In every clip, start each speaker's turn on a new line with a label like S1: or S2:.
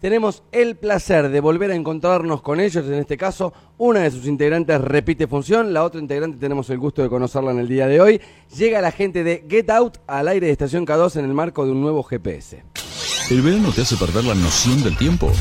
S1: Tenemos el placer de volver a encontrarnos con ellos, en este caso una de sus integrantes repite función, la otra integrante tenemos el gusto de conocerla en el día de hoy. Llega la gente de Get Out al aire de Estación K2 en el marco de un nuevo GPS.
S2: ¿El verano te hace perder la noción del tiempo?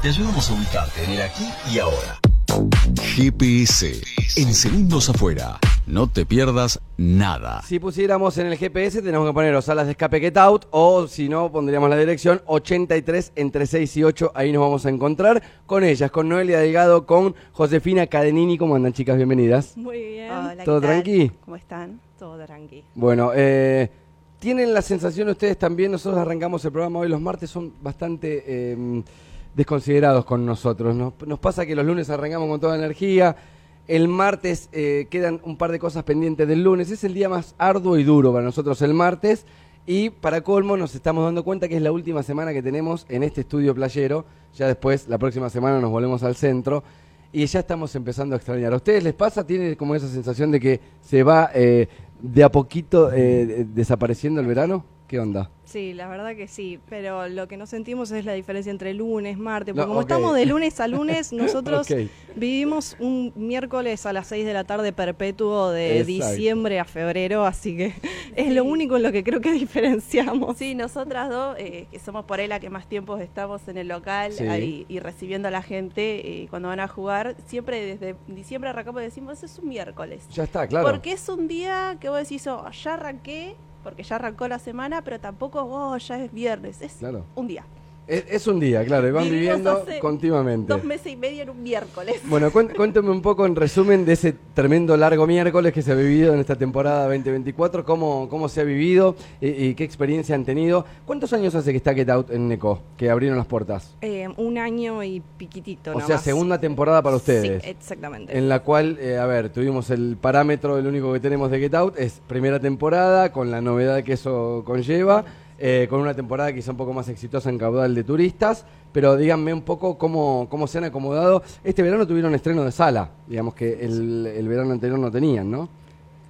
S2: Te ayudamos a ubicarte en el aquí y ahora. GPS, en segundos afuera. No te pierdas nada.
S1: Si pusiéramos en el GPS tenemos que poner o salas de escape Get Out o si no pondríamos la dirección 83 entre 6 y 8. Ahí nos vamos a encontrar con ellas, con Noelia Delgado, con Josefina Cadenini. ¿Cómo andan chicas? Bienvenidas.
S3: Muy bien.
S4: Hola,
S1: ¿Todo tranqui?
S4: ¿Cómo están?
S3: Todo tranqui.
S1: Bueno, eh, ¿tienen la sensación ustedes también? Nosotros arrancamos el programa hoy, los martes son bastante eh, desconsiderados con nosotros. Nos, nos pasa que los lunes arrancamos con toda energía, el martes eh, quedan un par de cosas pendientes del lunes, es el día más arduo y duro para nosotros el martes. Y para colmo nos estamos dando cuenta que es la última semana que tenemos en este estudio playero. Ya después, la próxima semana nos volvemos al centro. Y ya estamos empezando a extrañar. ¿A ustedes les pasa? ¿Tienen como esa sensación de que se va eh, de a poquito eh, desapareciendo el verano? ¿Qué onda?
S3: Sí, la verdad que sí, pero lo que no sentimos es la diferencia entre lunes, martes, porque
S1: No,
S3: como estamos de lunes a lunes, nosotros vivimos un miércoles a las 6 de la tarde perpetuo de
S1: Exacto.
S3: diciembre a febrero, así que es lo único en lo que creo que diferenciamos.
S4: Sí, nosotras dos, eh, que somos por ahí la que más tiempo estamos en el local
S1: Sí.
S4: ahí, y recibiendo a la gente eh, cuando van a jugar, siempre desde diciembre arrancamos y decimos, es un miércoles.
S1: Ya está, claro.
S4: Porque es un día que vos decís, oh, ya arranqué, porque ya arrancó la semana, pero tampoco, oh, ya es viernes, es
S1: Claro.
S4: un día.
S1: Es, es un día, claro, y van
S4: Vivimos
S1: viviendo continuamente.
S4: Dos meses y medio en un miércoles.
S1: Bueno, cuéntame un poco en resumen de ese tremendo largo miércoles que se ha vivido en esta temporada 2024, cómo, cómo se ha vivido y, y qué experiencia han tenido. ¿Cuántos años hace que está Get Out en Neco, que abrieron las puertas?
S3: Eh, un año y piquitito.
S1: O sea, segunda temporada para ustedes.
S3: Sí, exactamente.
S1: En la cual, eh, a ver, tuvimos el parámetro, el único que tenemos de Get Out, es primera temporada, con la novedad que eso conlleva, eh, con una temporada quizá un poco más exitosa en caudal de turistas, pero díganme un poco cómo, cómo se han acomodado. Este verano tuvieron estreno de sala, digamos que el, el verano anterior no tenían, ¿no?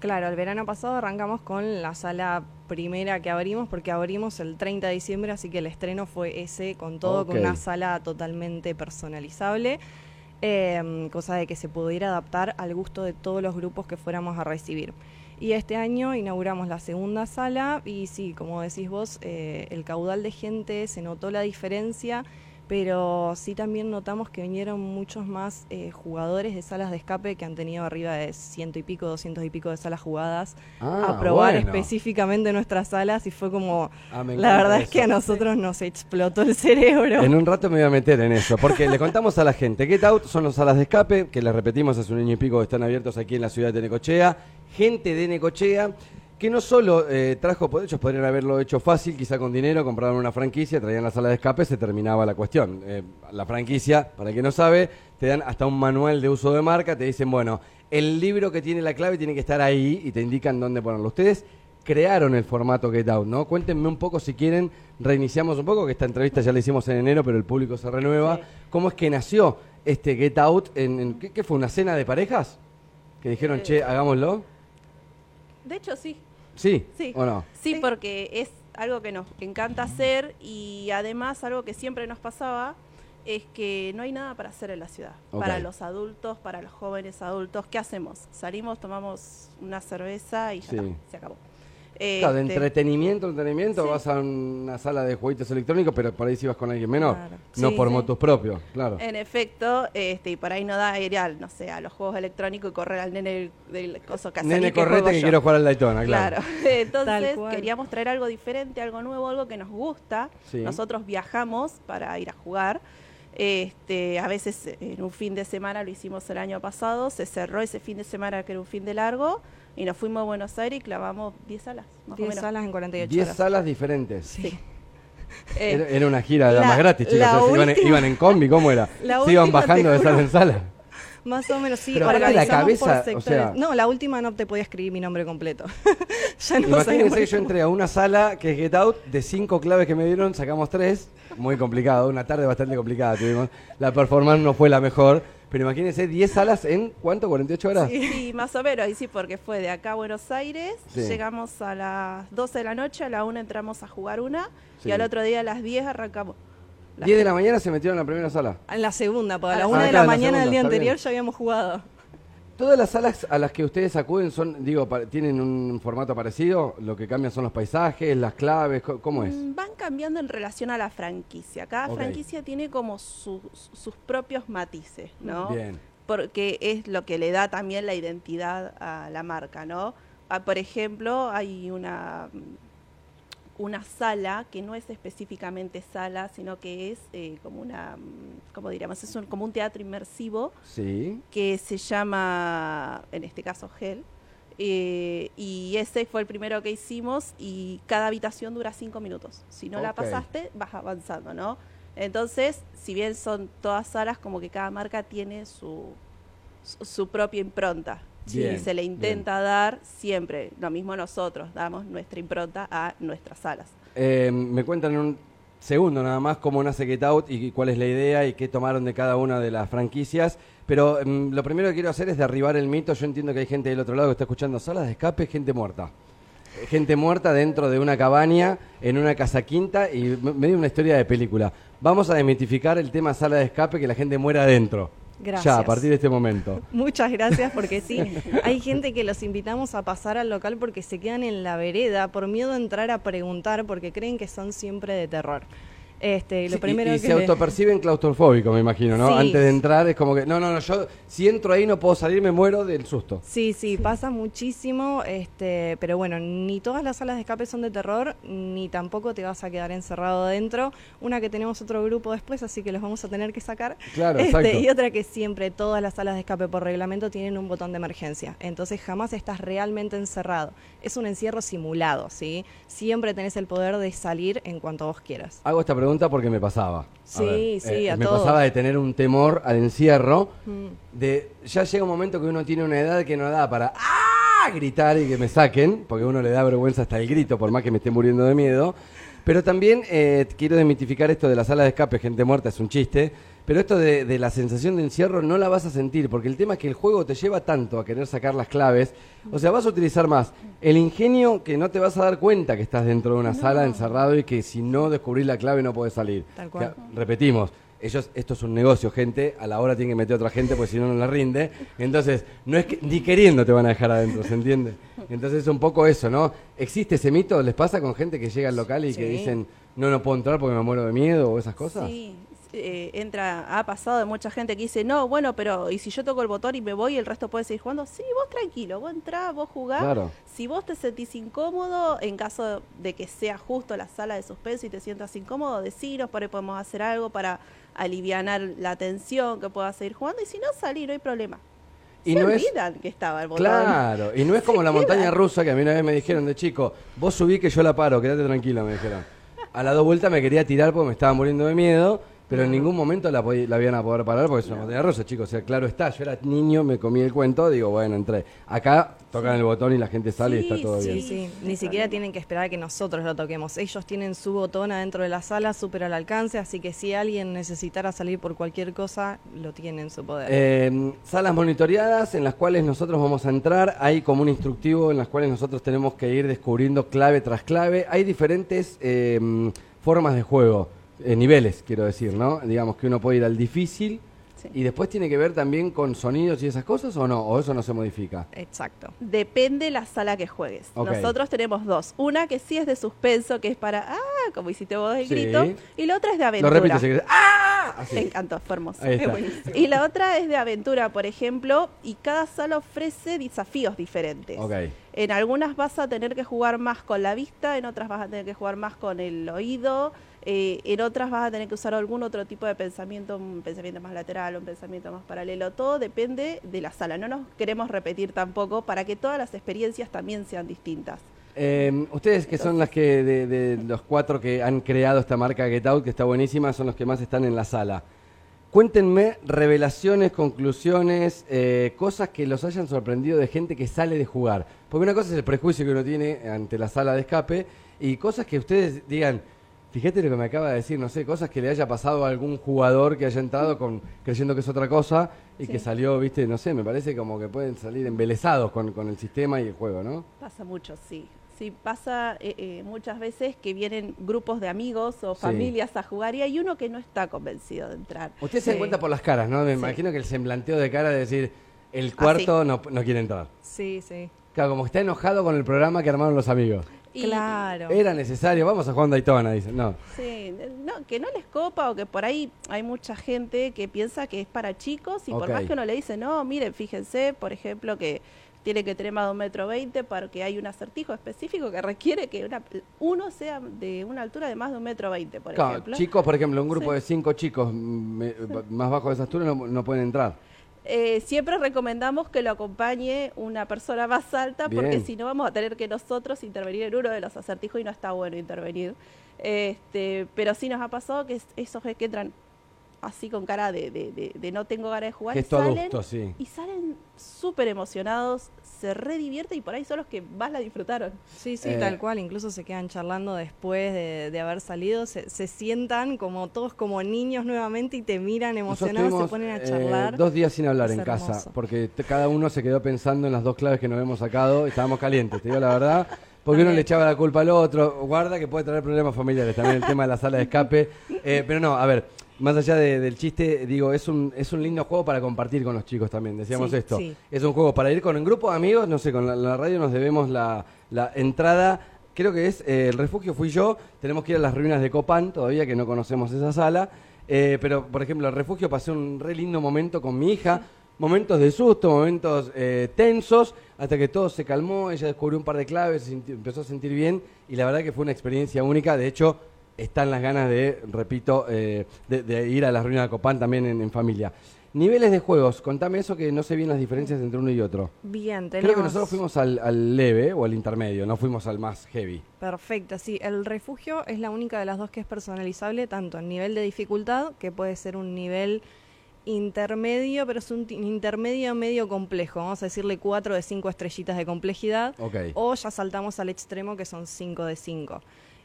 S3: Claro, el verano pasado arrancamos con la sala primera que abrimos, porque abrimos el 30 de diciembre, así que el estreno fue ese, con todo, con una sala totalmente personalizable, eh, cosa de que se pudiera adaptar al gusto de todos los grupos que fuéramos a recibir. Y este año inauguramos la segunda sala y sí, como decís vos, eh, el caudal de gente, se notó la diferencia, pero sí también notamos que vinieron muchos más eh, jugadores de salas de escape que han tenido arriba de ciento y pico, doscientos y pico de salas jugadas
S1: Ah,
S3: a probar
S1: bueno.
S3: específicamente nuestras salas y fue como,
S1: Ah,
S3: la verdad es que a nosotros nos explotó el cerebro.
S1: En un rato me voy a meter en eso, porque le contamos a la gente, Get Out son las salas de escape, que les repetimos hace un año y pico que están abiertos aquí en la ciudad de Necochea, gente de Necochea, que no solo eh, trajo, pues, ellos podrían haberlo hecho fácil, quizá con dinero, compraron una franquicia, traían la sala de escape, se terminaba la cuestión. Eh, la franquicia, para el que no sabe, te dan hasta un manual de uso de marca, te dicen, bueno, el libro que tiene la clave tiene que estar ahí y te indican dónde ponerlo. Ustedes crearon el formato Get Out, ¿no? Cuéntenme un poco si quieren, reiniciamos un poco, que esta entrevista ya la hicimos en enero, pero el público se renueva. ¿Cómo es que nació este Get Out? En, en- ¿qué, qué fue? ¿Una cena de parejas? Que dijeron,
S4: Eh,
S1: che, hagámoslo.
S4: De hecho, sí.
S1: ¿Sí?
S4: Sí.
S1: ¿O no?
S4: Sí, porque es algo que nos encanta hacer y además algo que siempre nos pasaba es que no hay nada para hacer en la ciudad. Para los adultos, para los jóvenes adultos, ¿qué hacemos? Salimos, tomamos una cerveza y ya
S1: Sí.
S4: está, se acabó.
S1: Claro, de
S4: Este,
S1: entretenimiento, entretenimiento,
S4: Sí.
S1: vas a una sala de jueguitos electrónicos, pero por ahí si vas con alguien menor,
S3: Claro.
S1: no
S4: Sí,
S1: por
S4: sí.
S1: motos propios, claro.
S4: En efecto, este, y por ahí no da ir al, no sé, a los juegos electrónicos y correr al nene del, coso caserío
S1: Nene,
S4: que
S1: correte que
S4: yo.
S1: quiero jugar al Daytona, claro.
S4: Claro, entonces queríamos traer algo diferente, algo nuevo, algo que nos gusta.
S1: Sí.
S4: Nosotros viajamos para ir a jugar. Este, a veces en un fin de semana lo hicimos el año pasado, se cerró ese fin de semana que era un fin de largo y nos fuimos a Buenos Aires y clavamos 10 salas, más o
S3: 10
S4: menos.
S3: salas en 48
S1: 10
S3: horas.
S1: salas diferentes.
S4: Sí.
S1: Era,
S4: Eh,
S1: era una gira
S4: la-
S1: más gratis, chicos. o sea, iban, en combi, ¿cómo era?
S3: La
S1: se iban bajando de sala en sala.
S3: Más o menos, sí.
S1: Pero la
S3: por
S1: cabeza, o
S3: sectores.
S1: sea-
S3: no, la última no te podía escribir mi nombre completo. ya no
S1: Imagínense que yo entré a una sala que es Get Out, de cinco claves que me dieron, sacamos tres. Muy complicado, una tarde bastante complicada tuvimos. La performance no fue la mejor, pero imagínense 10 salas en ¿cuánto? ¿48 horas?
S4: Sí, más o menos, y sí, porque fue de acá a Buenos Aires,
S1: Sí.
S4: llegamos a las 12 de la noche, a la 1 entramos a jugar una,
S1: Sí.
S4: y al otro día a las 10 arrancamos. La
S1: 10 de la mañana se metieron en la primera sala.
S3: En la segunda, porque a
S4: Ah,
S3: la
S4: ah,
S3: una de
S1: claro,
S3: la mañana del día anterior
S1: bien.
S3: ya habíamos jugado.
S1: ¿Todas las salas a las que ustedes acuden son, digo, tienen un formato parecido? ¿Lo que cambian son los paisajes, las claves? ¿Cómo es?
S4: Mm, Van cambiando en relación a la franquicia. Cada franquicia tiene como sus- sus propios matices, ¿no?
S1: Bien.
S4: Porque es lo que le da también la identidad a la marca, ¿no? Ah, por ejemplo, hay una, una sala que no es específicamente sala, sino que es eh, como una, ¿cómo diríamos? Es un- como un teatro inmersivo
S1: Sí.
S4: que se llama, en este caso, Hell. eh, y ese fue el primero que hicimos y cada habitación dura cinco minutos. Si no la pasaste, vas avanzando, ¿no? Entonces, si bien son todas salas, como que cada marca tiene su, su, su propia impronta.
S1: Bien,
S4: y se le intenta dar siempre, lo mismo nosotros, damos nuestra impronta a nuestras salas.
S1: Eh, me cuentan en un segundo nada más cómo nace Get Out y cuál es la idea y qué tomaron de cada una de las franquicias. Pero mm, lo primero que quiero hacer es derribar el mito. Yo entiendo que hay gente del otro lado que está escuchando salas de escape, gente muerta. Gente muerta dentro de una cabaña, en una casa quinta y me- medio una historia de película. Vamos a desmitificar el tema sala de escape, que la gente muera adentro.
S3: Gracias.
S1: Ya, a partir de este momento.
S3: Muchas gracias porque sí, hay gente que los invitamos a pasar al local porque se quedan en la vereda por miedo a entrar a preguntar porque creen que son siempre de terror. Este, lo
S1: Sí,
S3: primero
S1: y, y
S3: que
S1: se autoperciben claustrofóbicos, me imagino, ¿no?
S3: Sí.
S1: Antes de entrar es como que, no, no, no, yo si entro ahí no puedo salir, me muero del susto.
S3: Sí, sí, pasa muchísimo, este, pero bueno, ni todas las salas de escape son de terror, ni tampoco te vas a quedar encerrado adentro. Una que tenemos otro grupo después, así que los vamos a tener que sacar.
S1: Claro,
S3: Este,
S1: exacto.
S3: y otra que siempre todas las salas de escape por reglamento tienen un botón de emergencia, entonces jamás estás realmente encerrado. Es un encierro simulado, ¿sí? Siempre tenés el poder de salir en cuanto vos quieras.
S1: Hago esta pregunta porque me pasaba. A
S3: Sí,
S1: eh,
S3: sí, a
S1: Me
S3: todos.
S1: pasaba de tener un temor al encierro,
S3: Mm.
S1: de ya llega un momento que uno tiene una edad que no da para ¡ah! gritar y que me saquen, porque uno le da vergüenza hasta el grito, por más que me esté muriendo de miedo. Pero también eh, quiero desmitificar esto de la sala de escape, gente muerta, es un chiste. Pero esto de, de la sensación de encierro no la vas a sentir, porque el tema es que el juego te lleva tanto a querer sacar las claves. O sea, vas a utilizar más el ingenio que no te vas a dar cuenta que estás dentro de una sala encerrado y que si no descubrís la clave no podés salir.
S3: Tal cual.
S1: Que, repetimos, ellos, esto es un negocio, gente, a la hora tienen que meter a otra gente porque si no, no la rinde. Entonces, no es que ni queriendo te van a dejar adentro, ¿se entiende? Entonces es un poco eso, ¿no? ¿Existe ese mito? ¿Les pasa con gente que llega al local y que dicen, no, no puedo entrar porque me muero de miedo o esas cosas?
S4: Sí, eh, entra, ha pasado de mucha gente que dice, no, bueno, pero ¿y si yo toco el botón y me voy y el resto puede seguir jugando? Sí, vos tranquilo, vos entrás, vos jugás.
S1: Claro.
S4: Si vos te sentís incómodo, en caso de que sea justo la sala de suspenso y te sientas incómodo, decinos, por ahí podemos hacer algo para aliviar la tensión, que puedas seguir jugando. Y si no, salí, no hay problema.
S1: Y
S4: Se
S1: no es-
S4: olvidan que estaba el botón.
S1: Claro, y no es como
S4: Se
S1: la montaña rusa que a mí una vez me dijeron de chico, vos subí que yo la paro, quédate tranquilo, me dijeron. A las dos vueltas me quería tirar porque me estaba muriendo de miedo, pero en ningún momento la, la iban a poder parar porque es una montaña rusa, chicos. O sea, claro está, yo era niño, me comí el cuento, digo, bueno, entré. Acá tocan el botón y la gente sale y
S4: Sí,
S1: está todo
S4: sí.
S1: bien.
S3: Sí, sí, ni siquiera tienen que esperar a que nosotros lo toquemos. Ellos tienen su botón adentro de la sala, súper al alcance, así que si alguien necesitara salir por cualquier cosa, lo tiene en su poder.
S1: Eh, salas monitoreadas en las cuales nosotros vamos a entrar, hay como un instructivo en las cuales nosotros tenemos que ir descubriendo clave tras clave. Hay diferentes eh, formas de juego, eh, niveles quiero decir, ¿no? Digamos que uno puede ir al difícil
S4: Sí.
S1: y después tiene que ver también con sonidos y esas cosas o no, o eso no se modifica.
S3: Exacto.
S4: Depende la sala que juegues. Nosotros tenemos dos. Una que sí es de suspenso, que es para, ah, como hiciste vos el
S1: Sí.
S4: grito. Y la otra es de
S1: Lo
S4: aventura.
S1: querés. ¡Ah! Así.
S4: Me encantó, fue hermoso.
S1: Ahí está.
S4: Es buenísimo. Y la otra es de aventura, por ejemplo, y cada sala ofrece desafíos diferentes. En algunas vas a tener que jugar más con la vista, en otras vas a tener que jugar más con el oído, eh, en otras vas a tener que usar algún otro tipo de pensamiento, un pensamiento más lateral, un pensamiento más paralelo. Todo depende de la sala. No nos queremos repetir tampoco para que todas las experiencias también sean distintas.
S1: Eh, ustedes que son las que de, de los cuatro que han creado esta marca Get Out, que está buenísima, son los que más están en la sala. Cuéntenme revelaciones, conclusiones, eh, cosas que los hayan sorprendido de gente que sale de jugar. Porque una cosa es el prejuicio que uno tiene ante la sala de escape y cosas que ustedes digan, fíjate lo que me acaba de decir, no sé, cosas que le haya pasado a algún jugador que haya entrado con, creyendo que es otra cosa y que
S4: Sí.
S1: salió, viste, no sé, me parece como que pueden salir embelesados con, con el sistema y el juego, ¿no?
S4: Pasa mucho, sí. Sí, pasa eh, eh, muchas veces que vienen grupos de amigos o familias a jugar y hay uno que no está convencido de entrar.
S1: Usted se da cuenta por las caras, ¿no? Me imagino que el semblanteo de cara de decir, el ah, cuarto no, no quiere entrar.
S3: Sí, sí.
S1: Claro, como está enojado con el programa que armaron los amigos.
S3: Claro.
S1: Era necesario, vamos a jugar Daytona, dicen. No.
S4: Sí, no, que no les copa o que por ahí hay mucha gente que piensa que es para chicos y por más que uno le dice, no, miren, fíjense, por ejemplo, que tiene que tener más de un metro veinte porque hay un acertijo específico que requiere que uno sea de una altura de más de un metro veinte, por ejemplo.
S1: Chicos, por ejemplo, un grupo de cinco chicos más bajo de esa altura no, pueden entrar.
S4: Eh, siempre recomendamos que lo acompañe una persona más alta porque si no vamos a tener que nosotros intervenir en uno de los acertijos y no está bueno intervenir. Este, pero sí nos ha pasado que esos que entran así con cara de, de, no tengo ganas de jugar.
S1: y salen, sí.
S4: Y salen súper emocionados, se redivierten y por ahí son los que más la disfrutaron.
S3: Sí, sí, tal eh, cual. Incluso se quedan charlando después de, haber salido. Se, sientan como todos como niños nuevamente y te miran emocionados, se ponen a eh, charlar.
S1: dos días sin hablar en casa, porque cada uno se quedó pensando en las dos claves que nos hemos sacado. Estábamos calientes, te digo la verdad. Porque uno le echaba la culpa al otro. Guarda que puede traer problemas familiares también el tema de la sala de escape. Eh, pero no, a ver, más allá del chiste, digo, es un, es un lindo juego para compartir con los chicos también, decíamos esto. Es un juego para ir con un grupo de amigos, no sé, con la, radio nos debemos la, entrada, creo que es eh, el refugio fui yo, tenemos que ir a las ruinas de Copán, todavía que no conocemos esa sala, eh, pero por ejemplo, el refugio pasé un re lindo momento con mi hija, momentos de susto, momentos eh, tensos, hasta que todo se calmó, ella descubrió un par de claves, empezó a sentir bien y la verdad que fue una experiencia única, de hecho están las ganas de, repito, eh, de, ir a las ruinas de Copán también en, familia. Niveles de juegos, contame eso que no sé bien las diferencias entre uno y otro.
S3: Bien,
S1: tenemos... Creo que nosotros fuimos al, leve o al intermedio, no fuimos al más heavy.
S3: Perfecto, sí. El refugio es la única de las dos que es personalizable, tanto en nivel de dificultad, que puede ser un nivel intermedio, pero es un intermedio medio complejo. Vamos a decirle cuatro de cinco estrellitas de complejidad. O ya saltamos al extremo, que son cinco de cinco.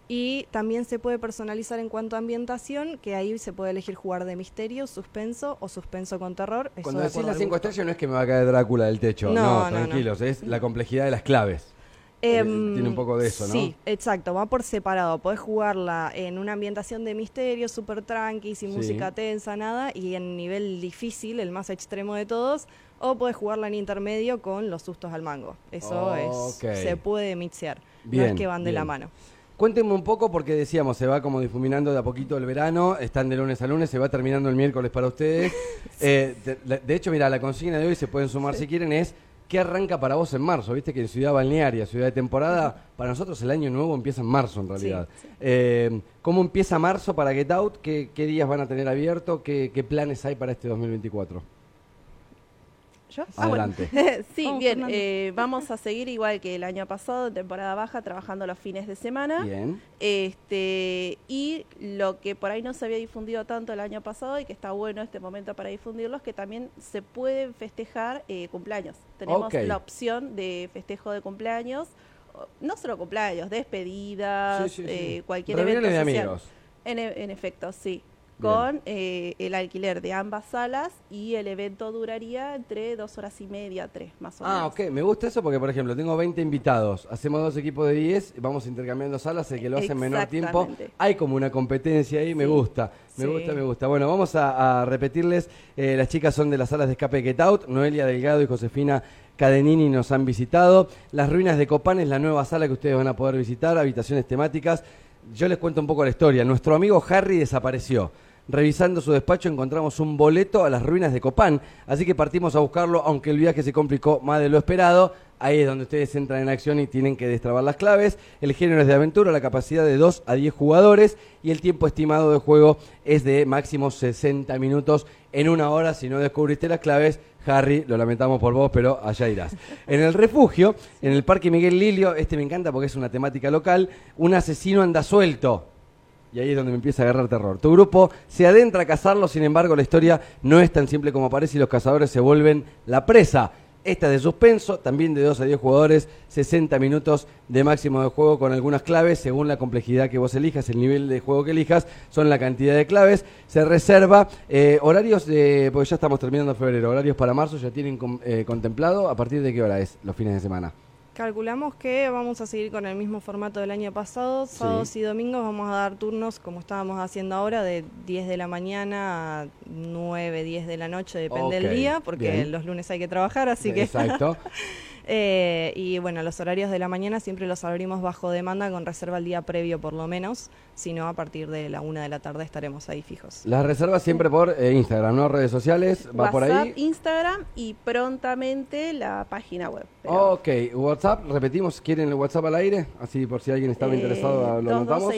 S3: Y también se puede personalizar en cuanto a ambientación, que ahí se puede elegir jugar de misterio, suspenso o suspenso con terror.
S1: Cuando decís las cinco estrellas no es que me va a caer Drácula del techo, no, tranquilos, es la complejidad de las claves. Em, tiene un poco de eso, ¿no?
S3: Sí, exacto, va por separado. Podés jugarla en una ambientación de misterio, súper tranqui, sin música tensa, nada, y en nivel difícil, el más extremo de todos, o podés jugarla en intermedio con los sustos al mango. Eso es, se puede mixear, no es que van de la mano.
S1: Cuéntenme un poco porque decíamos, se va como difuminando de a poquito el verano, están de lunes a lunes, se va terminando el miércoles para ustedes. Eh, de, hecho, mira, la consigna de hoy se pueden sumar si quieren es ¿qué arranca para vos en marzo? Viste que en Ciudad Balnearia, Ciudad de Temporada, para nosotros el año nuevo empieza en marzo en realidad. Eh, ¿Cómo empieza marzo para Get Out? ¿Qué, días van a tener abierto? ¿Qué, ¿Qué planes hay para este 2024?
S4: Ah, Adelante. sí, bien, eh, vamos a seguir igual que el año pasado, en temporada baja, trabajando los fines de semana.
S1: Bien.
S4: Este, y lo que por ahí no se había difundido tanto el año pasado y que está bueno este momento para difundirlo es que también se pueden festejar eh, cumpleaños. Tenemos la opción de festejo de cumpleaños, no solo cumpleaños, despedidas, eh, cualquier evento social.
S1: de amigos.
S4: En, e, en efecto, sí con eh, el alquiler de ambas salas y el evento duraría entre dos horas y media, tres más o
S1: ah,
S4: menos.
S1: Ah, ok, me gusta eso porque, por ejemplo, tengo 20 invitados, hacemos dos equipos de 10, vamos intercambiando salas, el que lo hace en menor tiempo, hay como una competencia ahí, me gusta, me gusta, me gusta. Bueno, vamos a, repetirles, eh, las chicas son de las salas de escape Get Out, Noelia Delgado y Josefina Cadenini nos han visitado, Las Ruinas de Copán es la nueva sala que ustedes van a poder visitar, habitaciones temáticas, yo les cuento un poco la historia, nuestro amigo Harry desapareció. Revisando su despacho encontramos un boleto a las ruinas de Copán, así que partimos a buscarlo, aunque el viaje se complicó más de lo esperado. Ahí es donde ustedes entran en acción y tienen que destrabar las claves. El género es de aventura, la capacidad de 2 a 10 jugadores y el tiempo estimado de juego es de máximo 60 minutos en una hora. Si no descubriste las claves, Harry, lo lamentamos por vos, pero allá irás. En el refugio, en el Parque Miguel Lilio, este me encanta porque es una temática local, un asesino anda suelto. Y ahí es donde me empieza a agarrar terror. Tu grupo se adentra a cazarlo, sin embargo la historia no es tan simple como parece y los cazadores se vuelven la presa. Esta de suspenso, también de 2 a 10 jugadores, 60 minutos de máximo de juego con algunas claves, según la complejidad que vos elijas, el nivel de juego que elijas, son la cantidad de claves. Se reserva eh, horarios, de, porque ya estamos terminando febrero, horarios para marzo, ya tienen eh, contemplado, ¿a partir de qué hora es los fines de semana?
S3: Calculamos que vamos a seguir con el mismo formato del año pasado. Sábados y domingos vamos a dar turnos como estábamos haciendo ahora, de 10 de la mañana a 9, 10 de la noche, depende del día, porque los lunes hay que trabajar, así que...
S1: Exacto.
S3: Eh, y bueno, los horarios de la mañana siempre los abrimos bajo demanda con reserva el día previo por lo menos, si no a partir de la una de la tarde estaremos ahí fijos.
S1: Las reservas siempre por eh, Instagram, ¿no? Redes sociales, va por ahí.
S4: Instagram y prontamente la página web.
S1: Ok, WhatsApp, repetimos, ¿quieren el WhatsApp al aire? Así por si alguien estaba eh, interesado, lo anotamos.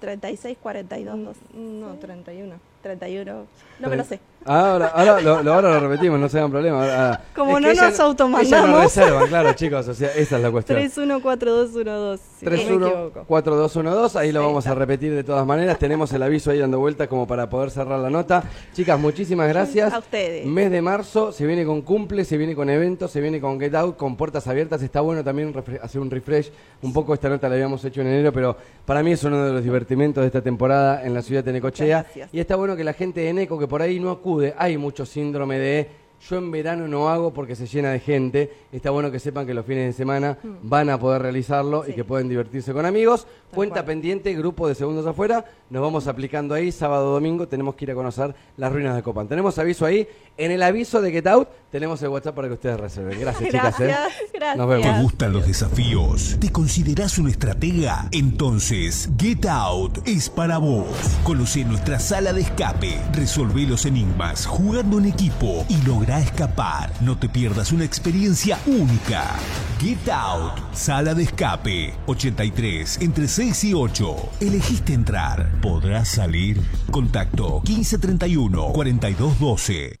S4: 36 42
S3: No, 31.
S4: 31. No me lo sé.
S1: Ahora, ahora, lo, ahora lo repetimos, no se hagan problema. Ah,
S3: Como no nos automandamos.
S1: Ella reservan, claro, chicos. O sea, esa es la cuestión.
S3: 314212.
S1: 314212, ahí lo vamos a repetir de todas maneras. Tenemos el aviso ahí dando vueltas como para poder cerrar la nota. Chicas, muchísimas gracias.
S4: A ustedes.
S1: Mes de marzo, se viene con cumple, se viene con eventos, se viene con Get Out, con puertas abiertas. Está bueno también hacer un refresh. Un poco esta nota la habíamos hecho en enero, pero para mí es uno de los divertimentos de esta temporada en la ciudad de Necochea. Y está bueno que la gente de Neco, que por ahí no acude, hay mucho síndrome de yo en verano no hago porque se llena de gente. Está bueno que sepan que los fines de semana mm. van a poder realizarlo y que pueden divertirse con amigos. Cuenta pendiente, grupo de segundos afuera. Nos vamos aplicando ahí, sábado, domingo. Tenemos que ir a conocer las ruinas de Copán. Tenemos aviso ahí. En el aviso de Get Out tenemos el WhatsApp para que ustedes reserven. Gracias, chicas. ¿eh?
S4: Gracias. Nos vemos.
S2: ¿Te gustan los desafíos? ¿Te consideras un estratega? Entonces, Get Out es para vos. Conoce nuestra sala de escape. Resolve los enigmas jugando en equipo y logra escapar. No te pierdas una experiencia única. Get Out, sala de escape, 83, entre 6 y 8. Elegiste entrar. ¿Podrás salir? Contacto 1531 4212.